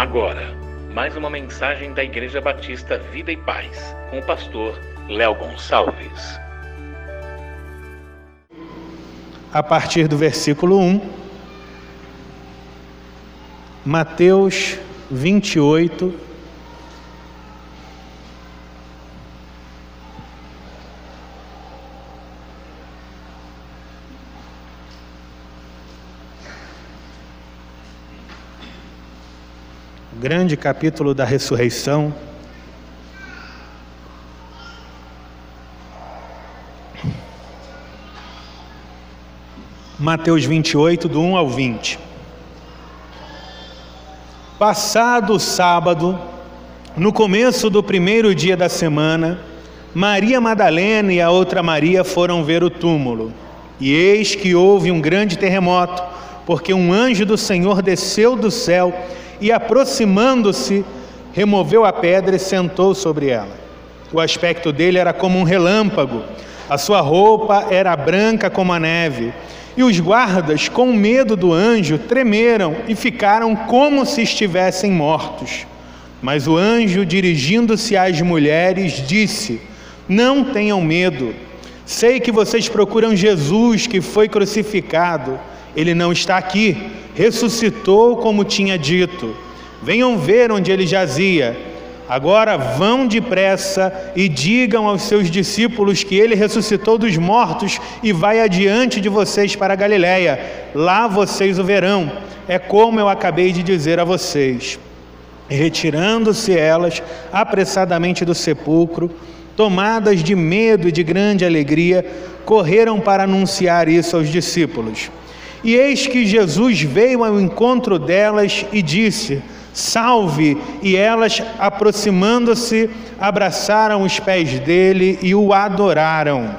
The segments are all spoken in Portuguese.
Agora, mais uma mensagem da Igreja Batista Vida e Paz, com o pastor Léo Gonçalves. A partir do versículo 1, Mateus 28, grande capítulo da ressurreição. Mateus 28, do 1 ao 20. Passado o sábado, no começo do primeiro dia da semana, Maria Madalena e a outra Maria foram ver o túmulo. E eis que houve um grande terremoto, porque um anjo do Senhor desceu do céu e, aproximando-se, removeu a pedra e sentou sobre ela. O aspecto dele era como um relâmpago, a sua roupa era branca como a neve. E os guardas, com medo do anjo, tremeram e ficaram como se estivessem mortos. Mas o anjo, dirigindo-se às mulheres, disse: Não tenham medo. Sei que vocês procuram Jesus que foi crucificado. Ele não está aqui, ressuscitou como tinha dito. Venham ver onde ele jazia. Agora vão depressa e digam aos seus discípulos que ele ressuscitou dos mortos e vai adiante de vocês para Galiléia. Lá vocês o verão. É como eu acabei de dizer a vocês. Retirando-se elas apressadamente do sepulcro, tomadas de medo e de grande alegria, correram para anunciar isso aos discípulos. E eis que Jesus veio ao encontro delas e disse: Salve! E elas, aproximando-se, abraçaram os pés dele e o adoraram.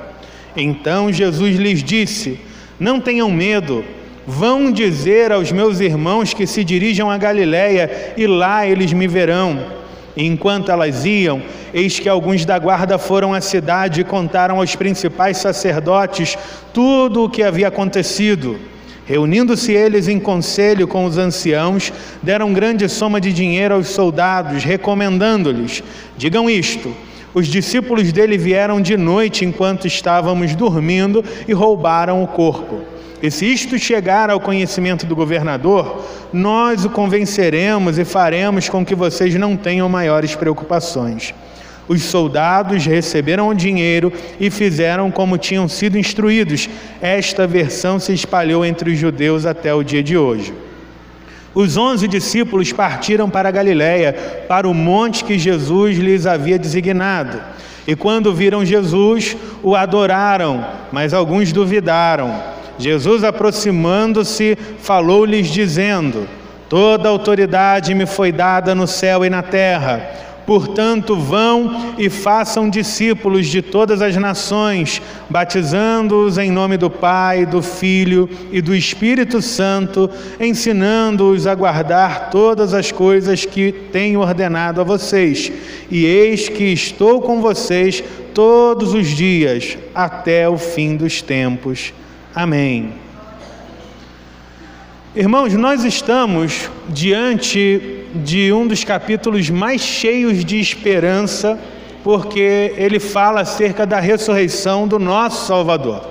Então Jesus lhes disse: Não tenham medo. Vão dizer aos meus irmãos que se dirijam a Galiléia e lá eles me verão. Enquanto elas iam, eis que alguns da guarda foram à cidade e contaram aos principais sacerdotes tudo o que havia acontecido. Reunindo-se eles em conselho com os anciãos, deram grande soma de dinheiro aos soldados, recomendando-lhes: Digam isto. Os discípulos dele vieram de noite enquanto estávamos dormindo e roubaram o corpo. E se isto chegar ao conhecimento do governador, nós o convenceremos e faremos com que vocês não tenham maiores preocupações. Os soldados receberam o dinheiro e fizeram como tinham sido instruídos. Esta versão se espalhou entre os judeus até o dia de hoje. Os onze discípulos partiram para a Galiléia, para o monte que Jesus lhes havia designado. E quando viram Jesus, o adoraram, mas alguns duvidaram. Jesus, aproximando-se, falou-lhes, dizendo: Toda autoridade me foi dada no céu e na terra. Portanto, vão e façam discípulos de todas as nações, batizando-os em nome do Pai, do Filho e do Espírito Santo, ensinando-os a guardar todas as coisas que tenho ordenado a vocês. E eis que estou com vocês todos os dias, até o fim dos tempos. Amém. Irmãos, nós estamos diante de um dos capítulos mais cheios de esperança, porque ele fala acerca da ressurreição do nosso Salvador.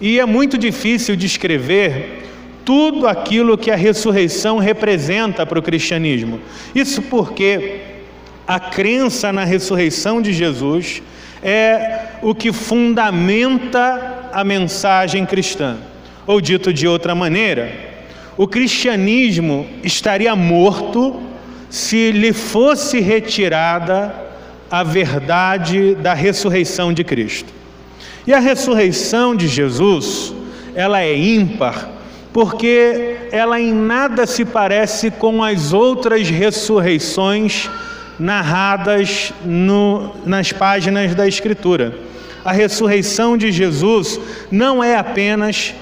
E é muito difícil descrever tudo aquilo que a ressurreição representa para o cristianismo. Isso porque a crença na ressurreição de Jesus é o que fundamenta a mensagem cristã. Ou dito de outra maneira, o cristianismo estaria morto se lhe fosse retirada a verdade da ressurreição de Cristo. E a ressurreição de Jesus, ela é ímpar, porque ela em nada se parece com as outras ressurreições narradas no, nas páginas da Escritura. A ressurreição de Jesus não é apenas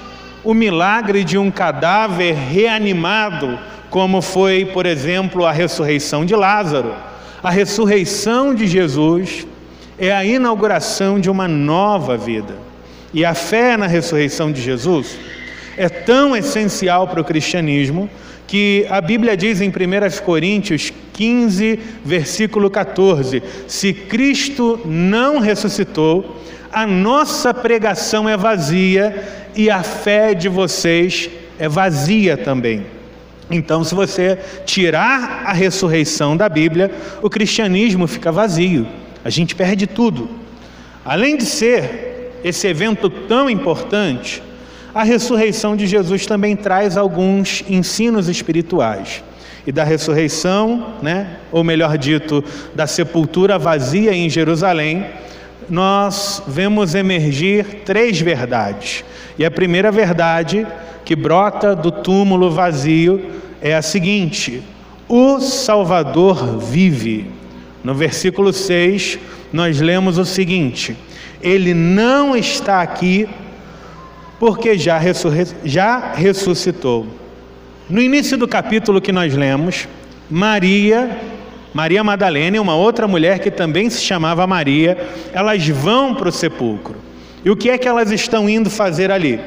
o milagre de um cadáver reanimado, como foi, por exemplo, a ressurreição de Lázaro. A ressurreição de Jesus é a inauguração de uma nova vida. E a fé na ressurreição de Jesus é tão essencial para o cristianismo que a Bíblia diz em 1 Coríntios 15, versículo 14: Se Cristo não ressuscitou, a nossa pregação é vazia e a fé de vocês é vazia também. Então, se você tirar a ressurreição da Bíblia, o cristianismo fica vazio, a gente perde tudo. Além de ser esse evento tão importante, a ressurreição de Jesus também traz alguns ensinos espirituais. E da ressurreição, né, ou melhor dito, da sepultura vazia em Jerusalém, nós vemos emergir três verdades. E a primeira verdade que brota do túmulo vazio é a seguinte: o Salvador vive. No versículo 6, nós lemos o seguinte: Ele não está aqui porque já, já ressuscitou. No início do capítulo que nós lemos, Maria, Maria Madalena e uma outra mulher que também se chamava Maria, elas vão para o sepulcro. E o que é que elas estão indo fazer ali?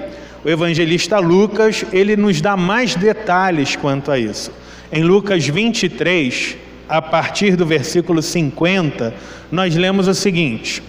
O evangelista Lucas, ele nos dá mais detalhes quanto a isso. Em Lucas 23, a partir do versículo 50, nós lemos o seguinte: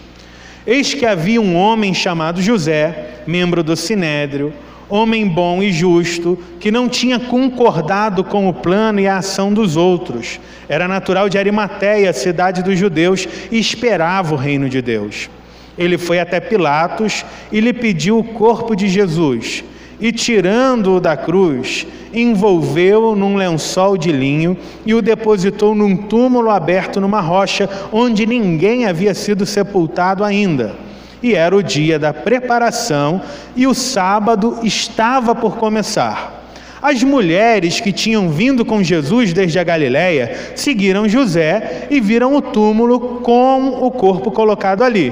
Eis que havia um homem chamado José, membro do sinédrio, homem bom e justo, que não tinha concordado com o plano e a ação dos outros. Era natural de Arimateia, cidade dos judeus, e esperava o reino de Deus. Ele foi até Pilatos e lhe pediu o corpo de Jesus. E tirando-o da cruz, envolveu-o num lençol de linho e o depositou num túmulo aberto numa rocha, onde ninguém havia sido sepultado ainda. E era o dia da preparação e o sábado estava por começar. As mulheres que tinham vindo com Jesus desde a Galiléia seguiram José e viram o túmulo com o corpo colocado ali.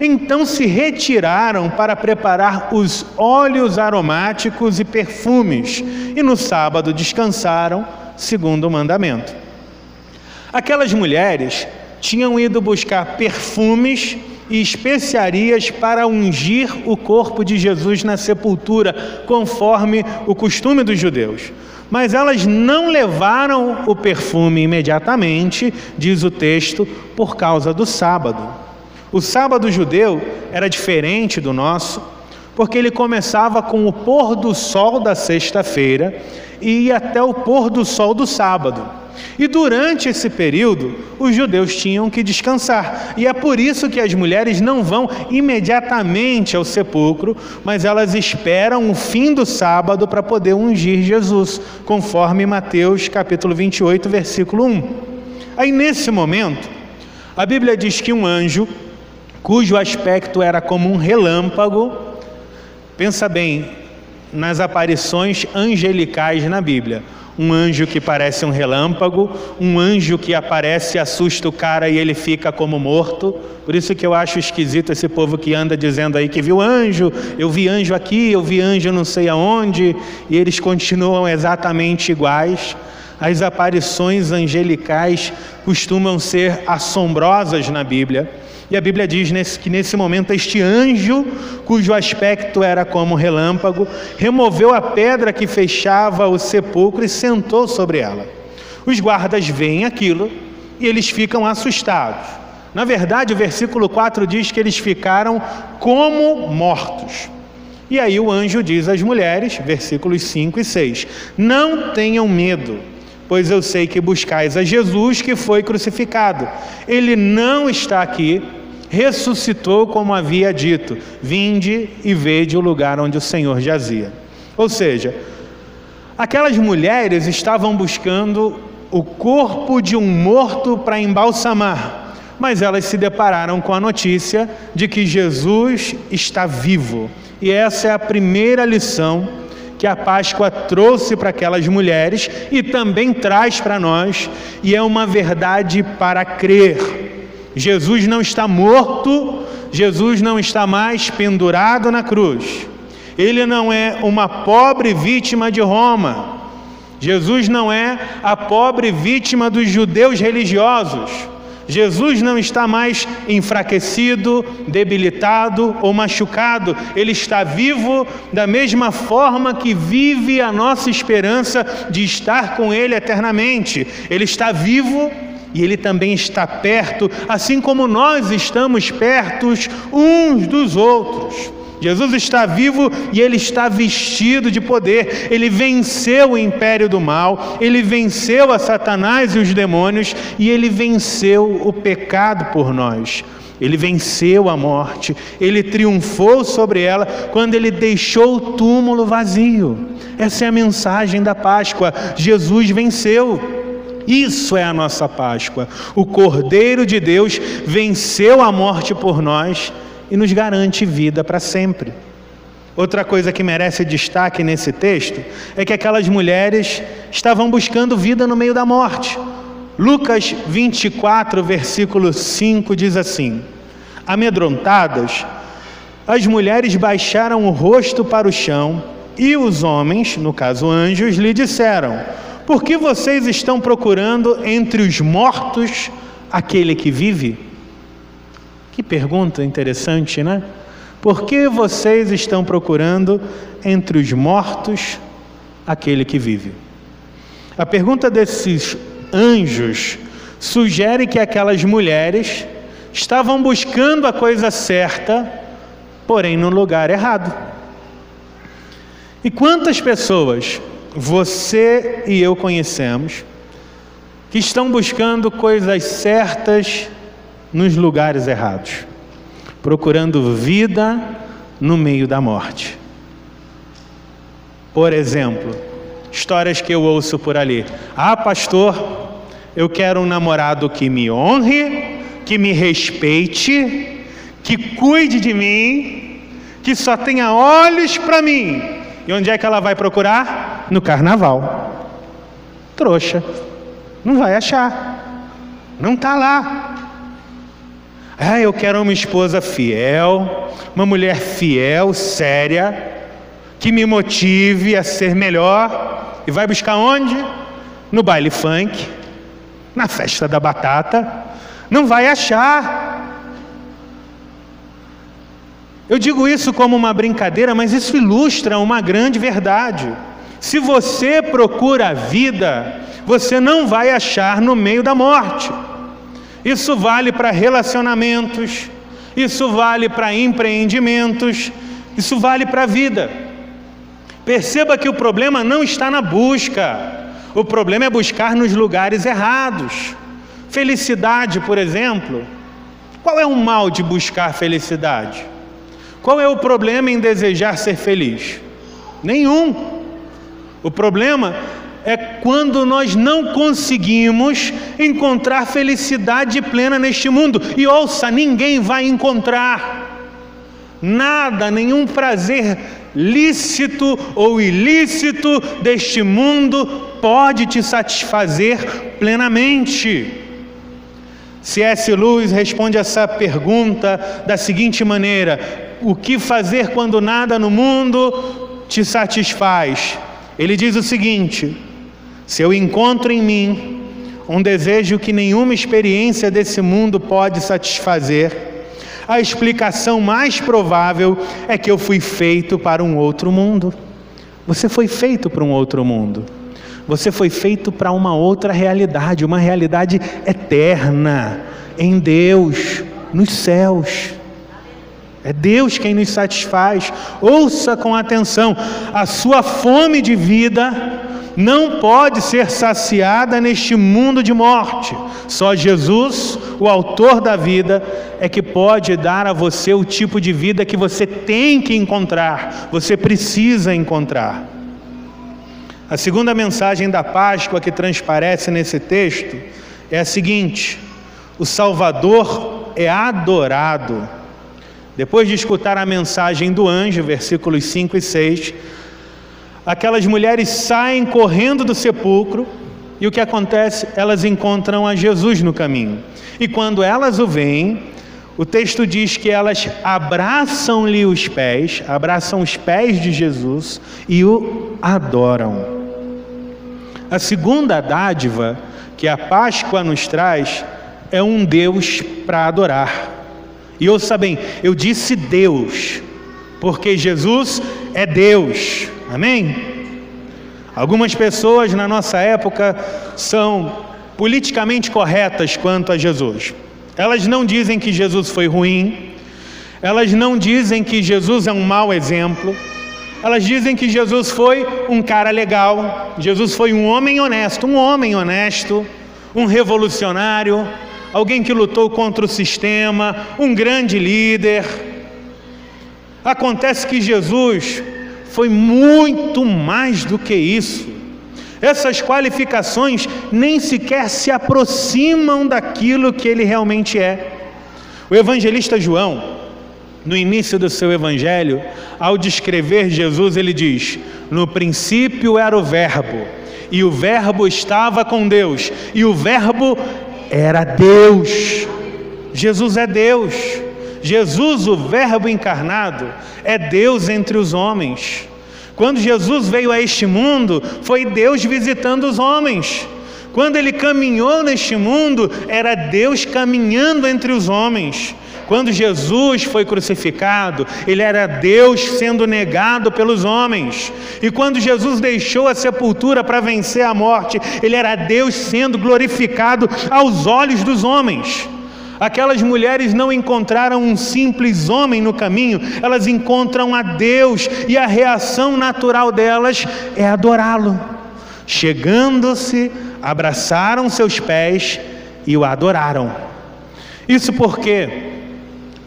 Então se retiraram para preparar os óleos aromáticos e perfumes, e no sábado descansaram, segundo o mandamento. Aquelas mulheres tinham ido buscar perfumes e especiarias para ungir o corpo de Jesus na sepultura, conforme o costume dos judeus. Mas elas não levaram o perfume imediatamente, diz o texto, por causa do sábado. O sábado judeu era diferente do nosso, porque ele começava com o pôr do sol da sexta-feira e ia até o pôr do sol do sábado. E durante esse período, os judeus tinham que descansar. E é por isso que as mulheres não vão imediatamente ao sepulcro, mas elas esperam o fim do sábado para poder ungir Jesus, conforme Mateus capítulo 28, versículo 1. Aí nesse momento, a Bíblia diz que um anjo cujo aspecto era como um relâmpago. Pensa bem nas aparições angelicais na Bíblia. Um anjo que parece um relâmpago, um anjo que aparece assusta o cara e ele fica como morto. Por isso que eu acho esquisito esse povo que anda dizendo aí que viu anjo, eu vi anjo aqui, eu vi anjo não sei aonde, e eles continuam exatamente iguais. As aparições angelicais costumam ser assombrosas na Bíblia. E a Bíblia diz nesse, que nesse momento este anjo, cujo aspecto era como relâmpago, removeu a pedra que fechava o sepulcro e sentou sobre ela. Os guardas veem aquilo e eles ficam assustados. Na verdade, o versículo 4 diz que eles ficaram como mortos. E aí o anjo diz às mulheres, versículos 5 e 6: Não tenham medo pois eu sei que buscais a Jesus que foi crucificado. Ele não está aqui, ressuscitou como havia dito: Vinde e vede o lugar onde o Senhor jazia. Ou seja, aquelas mulheres estavam buscando o corpo de um morto para embalsamar, mas elas se depararam com a notícia de que Jesus está vivo. E essa é a primeira lição que a Páscoa trouxe para aquelas mulheres e também traz para nós, e é uma verdade para crer. Jesus não está morto, Jesus não está mais pendurado na cruz. Ele não é uma pobre vítima de Roma. Jesus não é a pobre vítima dos judeus religiosos. Jesus não está mais enfraquecido, debilitado ou machucado, ele está vivo da mesma forma que vive a nossa esperança de estar com ele eternamente. Ele está vivo e Ele também está perto, assim como nós estamos pertos uns dos outros. Jesus está vivo e ele está vestido de poder. Ele venceu o império do mal, ele venceu a Satanás e os demônios e ele venceu o pecado por nós. Ele venceu a morte, ele triunfou sobre ela quando ele deixou o túmulo vazio. Essa é a mensagem da Páscoa. Jesus venceu. Isso é a nossa Páscoa. O Cordeiro de Deus venceu a morte por nós e nos garante vida para sempre. Outra coisa que merece destaque nesse texto é que aquelas mulheres estavam buscando vida no meio da morte. Lucas 24, versículo 5 diz assim: Amedrontadas, as mulheres baixaram o rosto para o chão e os homens, no caso anjos, lhe disseram: por que vocês estão procurando entre os mortos aquele que vive? Que pergunta interessante, né? Por que vocês estão procurando entre os mortos aquele que vive? A pergunta desses anjos sugere que aquelas mulheres estavam buscando a coisa certa, porém no lugar errado. E quantas pessoas você e eu conhecemos, que estão buscando coisas certas nos lugares errados, procurando vida no meio da morte. Por exemplo, histórias que eu ouço por ali. Ah, pastor, eu quero um namorado que me honre, que me respeite, que cuide de mim, que só tenha olhos para mim. E onde é que ela vai procurar? No carnaval. Trouxa. Não vai achar. Não está lá. Ah, eu quero uma esposa fiel, uma mulher fiel, séria, que me motive a ser melhor. E vai buscar onde? No baile funk, na festa da batata. Não vai achar. Eu digo isso como uma brincadeira, mas isso ilustra uma grande verdade. Se você procura a vida, você não vai achar no meio da morte. Isso vale para relacionamentos, isso vale para empreendimentos, isso vale para a vida. Perceba que o problema não está na busca, o problema é buscar nos lugares errados. Felicidade, por exemplo. Qual é o mal de buscar felicidade? Qual é o problema em desejar ser feliz? Nenhum. O problema é quando nós não conseguimos encontrar felicidade plena neste mundo. E ouça, ninguém vai encontrar. Nada, nenhum prazer lícito ou ilícito deste mundo pode te satisfazer plenamente. C.S. Lewis responde essa pergunta da seguinte maneira: O que fazer quando nada no mundo te satisfaz? Ele diz o seguinte: se eu encontro em mim um desejo que nenhuma experiência desse mundo pode satisfazer, a explicação mais provável é que eu fui feito para um outro mundo. Você foi feito para um outro mundo. Você foi feito para uma outra realidade, uma realidade eterna, em Deus, nos céus. É Deus quem nos satisfaz. Ouça com atenção: a sua fome de vida não pode ser saciada neste mundo de morte. Só Jesus, o Autor da vida, é que pode dar a você o tipo de vida que você tem que encontrar, você precisa encontrar. A segunda mensagem da Páscoa que transparece nesse texto é a seguinte: o Salvador é adorado depois de escutar a mensagem do anjo, versículos 5 e 6, aquelas mulheres saem correndo do sepulcro e o que acontece? Elas encontram a Jesus no caminho. E quando elas o veem, o texto diz que elas abraçam-lhe os pés, abraçam os pés de Jesus e o adoram. A segunda dádiva que a Páscoa nos traz é um Deus para adorar. E ouça bem, eu disse Deus, porque Jesus é Deus. Amém? Algumas pessoas na nossa época são politicamente corretas quanto a Jesus. Elas não dizem que Jesus foi ruim, elas não dizem que Jesus é um mau exemplo, elas dizem que Jesus foi um cara legal, Jesus foi um homem honesto, um homem honesto, um revolucionário, alguém que lutou contra o sistema, um grande líder. Acontece que Jesus foi muito mais do que isso. Essas qualificações nem sequer se aproximam daquilo que ele realmente é. O evangelista João, no início do seu evangelho, ao descrever Jesus, ele diz: No princípio era o Verbo, e o Verbo estava com Deus, e o Verbo era Deus. Jesus é Deus. Jesus, o Verbo encarnado, é Deus entre os homens. Quando Jesus veio a este mundo, foi Deus visitando os homens. Quando ele caminhou neste mundo, era Deus caminhando entre os homens. Quando Jesus foi crucificado, ele era Deus sendo negado pelos homens. E quando Jesus deixou a sepultura para vencer a morte, ele era Deus sendo glorificado aos olhos dos homens. Aquelas mulheres não encontraram um simples homem no caminho, elas encontram a Deus e a reação natural delas é adorá-lo. Chegando-se, abraçaram seus pés e o adoraram. Isso porque,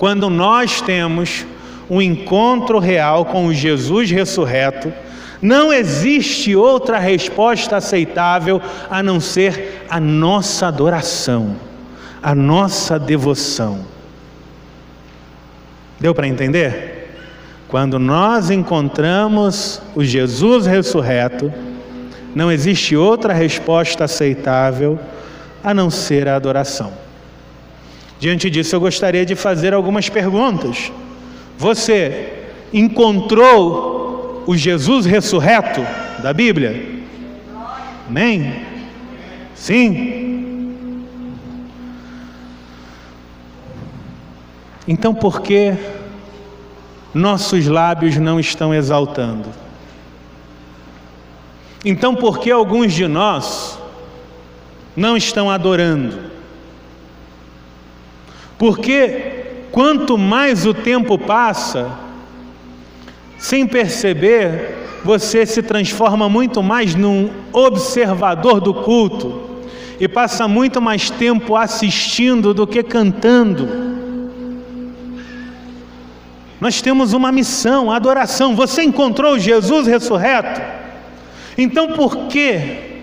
quando nós temos um encontro real com o Jesus ressurreto, não existe outra resposta aceitável a não ser a nossa adoração a nossa devoção. Deu para entender? Quando nós encontramos o Jesus ressurreto, não existe outra resposta aceitável a não ser a adoração. Diante disso, eu gostaria de fazer algumas perguntas. Você encontrou o Jesus ressurreto da Bíblia? Amém? Sim? Então por que nossos lábios não estão exaltando? Então por que alguns de nós não estão adorando? Porque quanto mais o tempo passa, sem perceber, você se transforma muito mais num observador do culto e passa muito mais tempo assistindo do que cantando. Nós temos uma missão, adoração. Você encontrou Jesus ressurreto? Então por que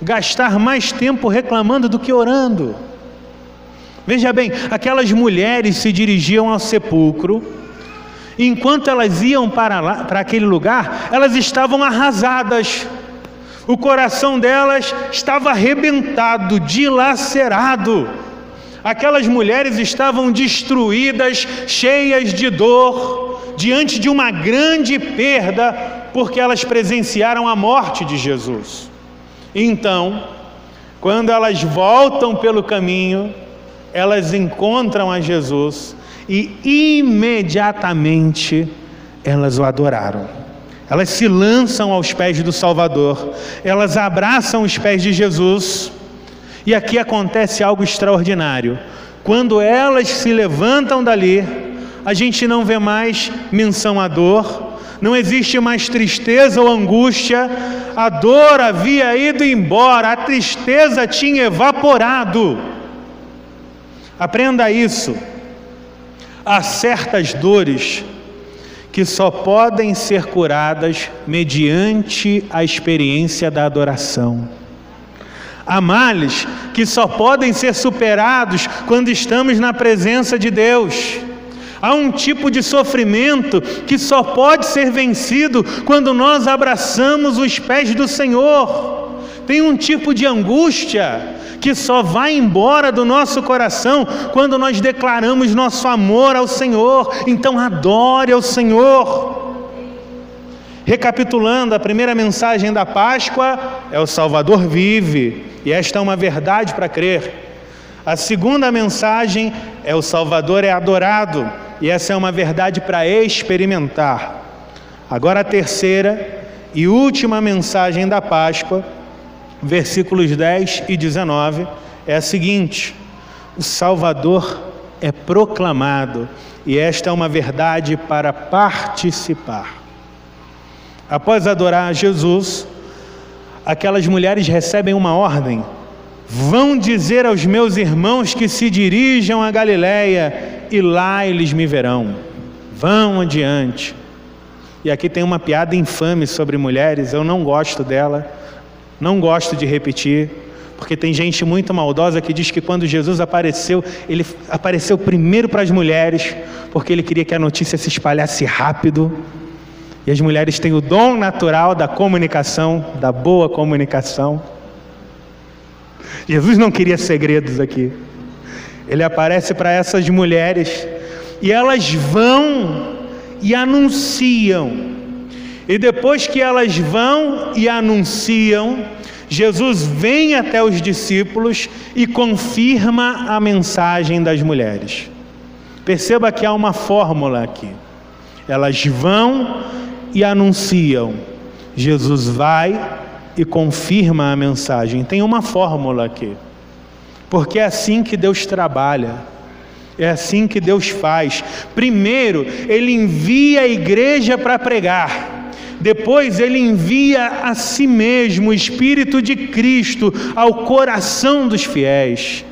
gastar mais tempo reclamando do que orando? Veja bem, aquelas mulheres se dirigiam ao sepulcro, enquanto elas iam para, lá, para aquele lugar, elas estavam arrasadas, o coração delas estava arrebentado, dilacerado. Aquelas mulheres estavam destruídas, cheias de dor, diante de uma grande perda, porque elas presenciaram a morte de Jesus. Então, quando elas voltam pelo caminho, elas encontram a Jesus e imediatamente elas o adoraram. Elas se lançam aos pés do Salvador, elas abraçam os pés de Jesus e aqui acontece algo extraordinário. Quando elas se levantam dali, a gente não vê mais menção à dor, não existe mais tristeza ou angústia, a dor havia ido embora, a tristeza tinha evaporado. Aprenda isso. Há certas dores que só podem ser curadas mediante a experiência da adoração. Há males que só podem ser superados quando estamos na presença de Deus. Há um tipo de sofrimento que só pode ser vencido quando nós abraçamos os pés do Senhor. Tem um tipo de angústia que só vai embora do nosso coração quando nós declaramos nosso amor ao Senhor. Então adore ao Senhor. Recapitulando, a primeira mensagem da Páscoa é o Salvador vive, e esta é uma verdade para crer. A segunda mensagem é o Salvador é adorado, e essa é uma verdade para experimentar. Agora a terceira e última mensagem da Páscoa, versículos 10 e 19, é a seguinte: o Salvador é proclamado, e esta é uma verdade para participar. Após adorar Jesus, aquelas mulheres recebem uma ordem Vão dizer aos meus irmãos que se dirijam a Galiléia e lá eles me verão. Vão adiante. E aqui tem uma piada infame sobre mulheres, eu não gosto dela, não gosto de repetir, porque tem gente muito maldosa que diz que quando Jesus apareceu, ele apareceu primeiro para as mulheres, porque ele queria que a notícia se espalhasse rápido. E as mulheres têm o dom natural da comunicação, da boa comunicação. Jesus não queria segredos aqui. Ele aparece para essas mulheres e elas vão e anunciam. E depois que elas vão e anunciam, Jesus vem até os discípulos e confirma a mensagem das mulheres. Perceba que há uma fórmula aqui. Elas vão e anunciam. Jesus vai e confirma a mensagem. Tem uma fórmula aqui. Porque é assim que Deus trabalha. É assim que Deus faz. Primeiro, Ele envia a igreja para pregar. Depois, Ele envia a si mesmo o Espírito de Cristo ao coração dos fiéis,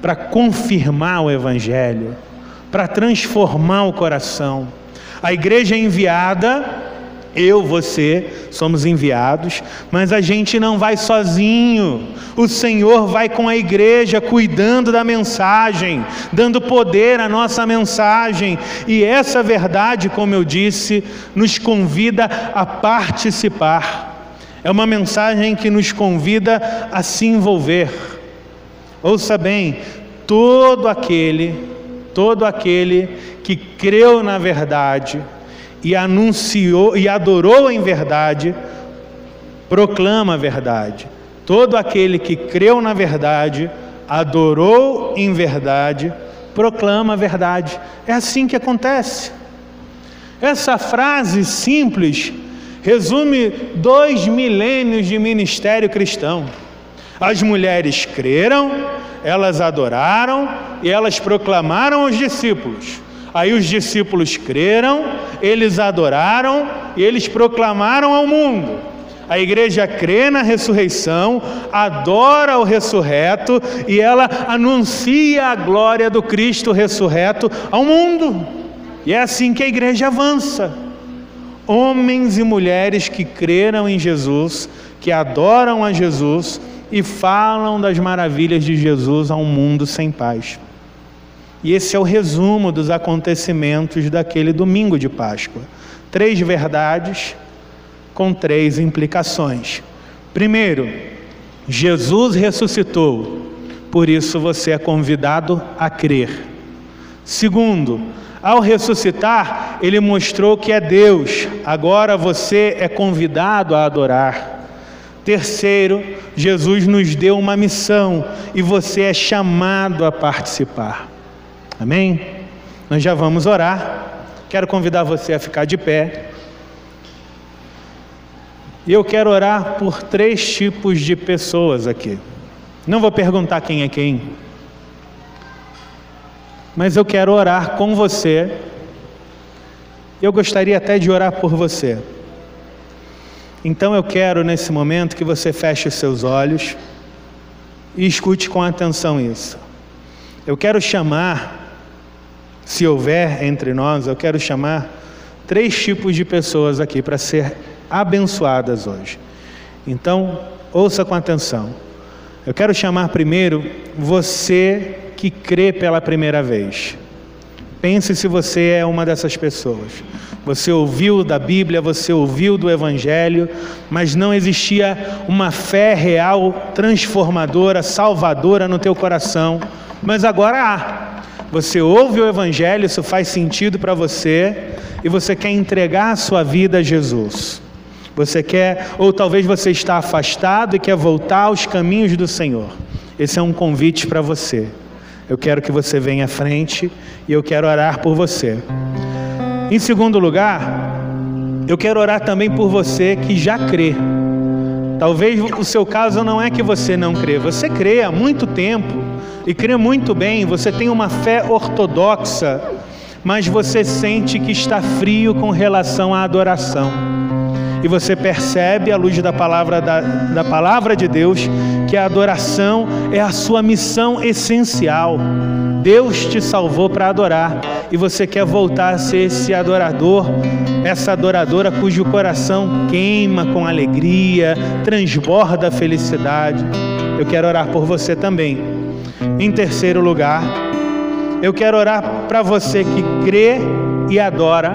para confirmar o Evangelho, para transformar o coração. A igreja é enviada eu, você, somos enviados, mas a gente não vai sozinho. O Senhor vai com a igreja, cuidando da mensagem, dando poder à nossa mensagem. E essa verdade, como eu disse, nos convida a participar. É uma mensagem que nos convida a se envolver. Ouça bem, todo aquele, todo aquele que creu na verdade, e anunciou e adorou em verdade, proclama a verdade. Todo aquele que creu na verdade, adorou em verdade, proclama a verdade. É assim que acontece. Essa frase simples resume dois milênios de ministério cristão. As mulheres creram, elas adoraram e elas proclamaram aos discípulos. Aí os discípulos creram, eles adoraram e eles proclamaram ao mundo. A igreja crê na ressurreição, adora o ressurreto e ela anuncia a glória do Cristo ressurreto ao mundo. E é assim que a igreja avança. Homens e mulheres que creram em Jesus, que adoram a Jesus e falam das maravilhas de Jesus a um mundo sem paz. E esse é o resumo dos acontecimentos daquele domingo de Páscoa. Três verdades com três implicações. Primeiro, Jesus ressuscitou, por isso você é convidado a crer. Segundo, ao ressuscitar, ele mostrou que é Deus, agora você é convidado a adorar. Terceiro, Jesus nos deu uma missão e você é chamado a participar. Amém? Nós já vamos orar. Quero convidar você a ficar de pé. E eu quero orar por três tipos de pessoas aqui. Não vou perguntar quem é quem, mas eu quero orar com você. Eu gostaria até de orar por você. Então eu quero nesse momento que você feche os seus olhos e escute com atenção isso. Eu quero chamar se houver entre nós, eu quero chamar três tipos de pessoas aqui para ser abençoadas hoje. Então, ouça com atenção. Eu quero chamar primeiro você que crê pela primeira vez. Pense se você é uma dessas pessoas. Você ouviu da Bíblia, você ouviu do Evangelho, mas não existia uma fé real, transformadora, salvadora no teu coração. Mas agora há. Você ouve o Evangelho, isso faz sentido para você, e você quer entregar a sua vida a Jesus. Você quer, ou talvez você está afastado e quer voltar aos caminhos do Senhor. Esse é um convite para você. eu quero que você venha à frente e eu quero orar por você. Em segundo lugar, eu quero orar também por você que já crê. Talvez o seu caso não é que você não crê, você crê há muito tempo e crê muito bem, você tem uma fé ortodoxa, mas você sente que está frio com relação à adoração. E você percebe, à luz da palavra, da, da palavra de Deus, que a adoração é a sua missão essencial. Deus te salvou para adorar e você quer voltar a ser esse adorador, essa adoradora cujo coração queima com alegria, transborda felicidade. Eu quero orar por você também. Em terceiro lugar, eu quero orar para você que crê e adora,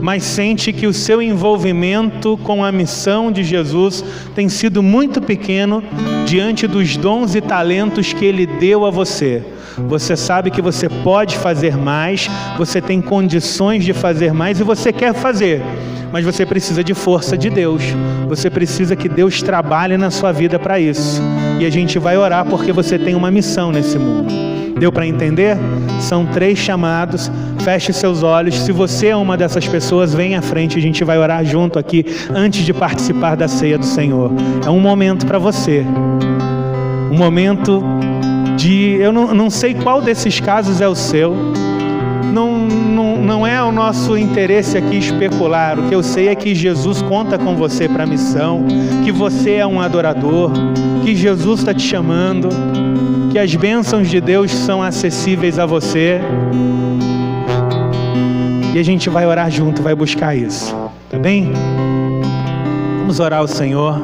mas sente que o seu envolvimento com a missão de Jesus tem sido muito pequeno diante dos dons e talentos que ele deu a você. Você sabe que você pode fazer mais, você tem condições de fazer mais e você quer fazer, mas você precisa de força de Deus. Você precisa que Deus trabalhe na sua vida para isso. E a gente vai orar porque você tem uma missão nesse mundo. Deu para entender? São três chamados. Feche seus olhos. Se você é uma dessas pessoas, vem à frente. A gente vai orar junto aqui antes de participar da ceia do Senhor. É um momento para você. Um momento de. Eu não, não sei qual desses casos é o seu. Não, não, não é o nosso interesse aqui especular. O que eu sei é que Jesus conta com você para a missão, que você é um adorador, que Jesus está te chamando, que as bênçãos de Deus são acessíveis a você. E a gente vai orar junto, vai buscar isso, tá bem? Vamos orar ao Senhor.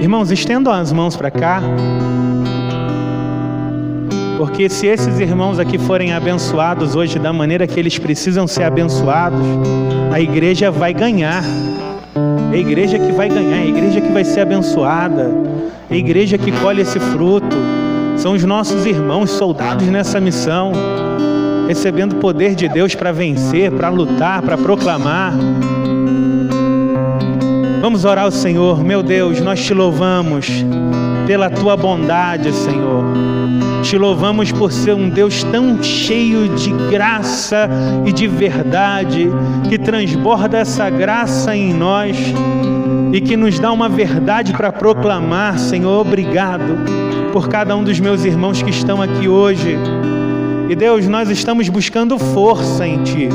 Irmãos, estendam as mãos para cá. Porque se esses irmãos aqui forem abençoados hoje da maneira que eles precisam ser abençoados, a igreja vai ganhar. É a igreja que vai ganhar, é a igreja que vai ser abençoada, a igreja que colhe esse fruto. São os nossos irmãos soldados nessa missão, recebendo o poder de Deus para vencer, para lutar, para proclamar. Vamos orar ao Senhor, meu Deus, nós te louvamos pela tua bondade, Senhor. Te louvamos por ser um Deus tão cheio de graça e de verdade, que transborda essa graça em nós e que nos dá uma verdade para proclamar, Senhor. Obrigado por cada um dos meus irmãos que estão aqui hoje. E Deus, nós estamos buscando força em Ti.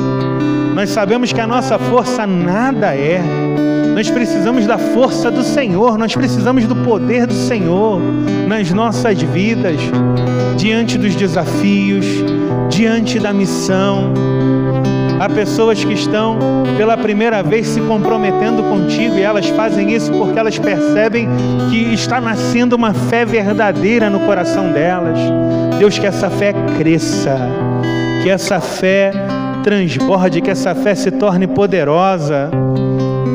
Nós sabemos que a nossa força nada é nós precisamos da força do Senhor, nós precisamos do poder do Senhor nas nossas vidas, diante dos desafios, diante da missão. Há pessoas que estão pela primeira vez se comprometendo contigo e elas fazem isso porque elas percebem que está nascendo uma fé verdadeira no coração delas. Deus, que essa fé cresça, que essa fé transborde, que essa fé se torne poderosa.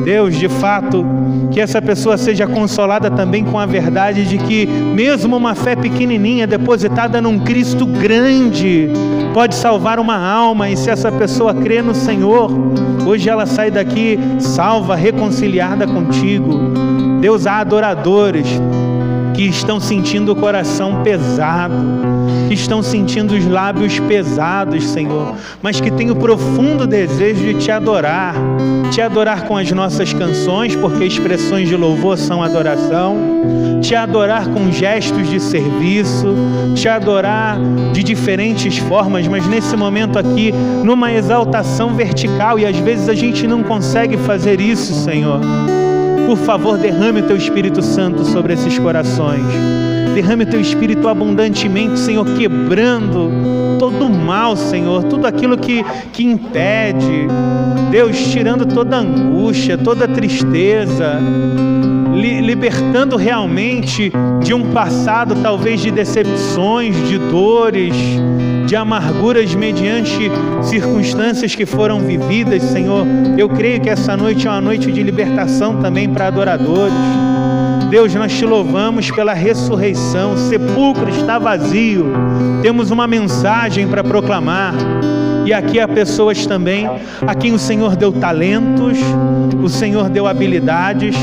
Deus, de fato, que essa pessoa seja consolada também com a verdade de que, mesmo uma fé pequenininha, depositada num Cristo grande, pode salvar uma alma, e se essa pessoa crê no Senhor, hoje ela sai daqui salva, reconciliada contigo. Deus, há adoradores que estão sentindo o coração pesado, que estão sentindo os lábios pesados, Senhor, mas que têm o profundo desejo de te adorar, te adorar com as nossas canções, porque expressões de louvor são adoração, te adorar com gestos de serviço, te adorar de diferentes formas, mas nesse momento aqui, numa exaltação vertical, e às vezes a gente não consegue fazer isso, Senhor. Por favor, derrame o teu Espírito Santo sobre esses corações. Derrame o teu Espírito abundantemente, Senhor, quebrando todo o mal, Senhor, tudo aquilo que, que impede. Deus, tirando toda angústia, toda tristeza, li, libertando realmente de um passado talvez de decepções, de dores, de amarguras mediante circunstâncias que foram vividas, Senhor. Eu creio que essa noite é uma noite de libertação também para adoradores. Deus, nós te louvamos pela ressurreição. O sepulcro está vazio. Temos uma mensagem para proclamar. E aqui há pessoas também a quem o Senhor deu talentos, o Senhor deu habilidades,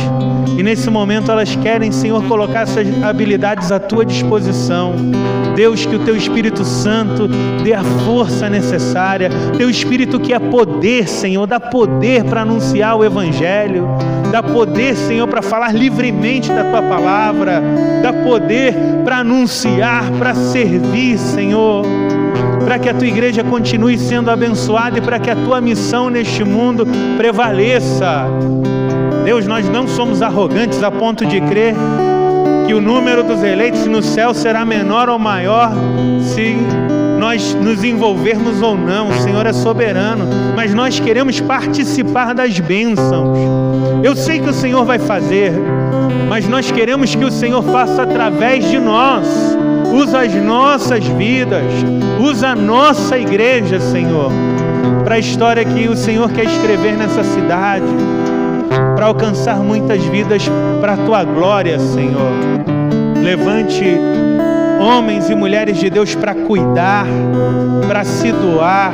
e nesse momento elas querem, Senhor, colocar essas habilidades à tua disposição. Deus, que o teu Espírito Santo dê a força necessária, teu Espírito que é poder, Senhor, dá poder para anunciar o Evangelho, dá poder, Senhor, para falar livremente da tua palavra, dá poder para anunciar, para servir, Senhor para que a tua igreja continue sendo abençoada e para que a tua missão neste mundo prevaleça. Deus, nós não somos arrogantes a ponto de crer que o número dos eleitos no céu será menor ou maior se nós nos envolvermos ou não. O Senhor é soberano, mas nós queremos participar das bênçãos. Eu sei que o Senhor vai fazer, mas nós queremos que o Senhor faça através de nós usa as nossas vidas, usa a nossa igreja, Senhor, para a história que o Senhor quer escrever nessa cidade, para alcançar muitas vidas para a tua glória, Senhor. Levante homens e mulheres de Deus para cuidar, para se doar,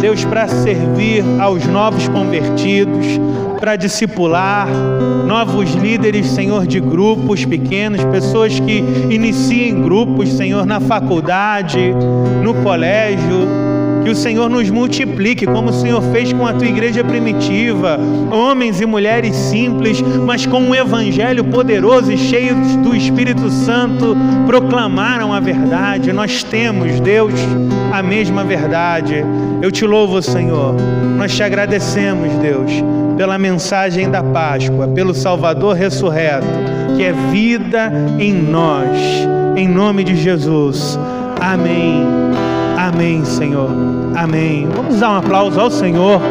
Deus, para servir aos novos convertidos, para discipular, novos líderes, Senhor, de grupos pequenos, pessoas que iniciem grupos, Senhor, na faculdade, no colégio, que o Senhor nos multiplique, como o Senhor fez com a tua igreja primitiva, homens e mulheres simples, mas com um evangelho poderoso e cheio do Espírito Santo, proclamaram a verdade. Nós temos, Deus, a mesma verdade. Eu te louvo, Senhor. Nós te agradecemos, Deus, pela mensagem da Páscoa, pelo Salvador ressurreto, que é vida em nós. Em nome de Jesus. Amém. Amém, Senhor. Amém. Vamos dar um aplauso ao Senhor.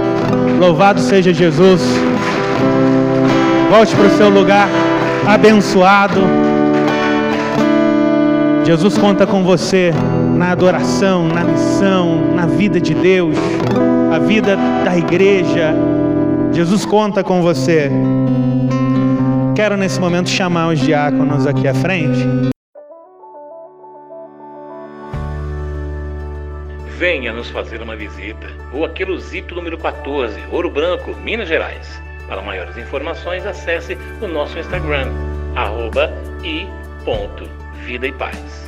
Louvado seja Jesus. Volte para o seu lugar abençoado. Jesus conta com você na adoração, na missão, na vida de Deus, a vida da igreja. Jesus conta com você. Quero nesse momento chamar os diáconos aqui à frente. Venha nos fazer uma visita. Rua Queluzito, número 14, Ouro Branco, Minas Gerais. Para maiores informações, acesse o nosso Instagram, arroba e ponto, Vida e Paz.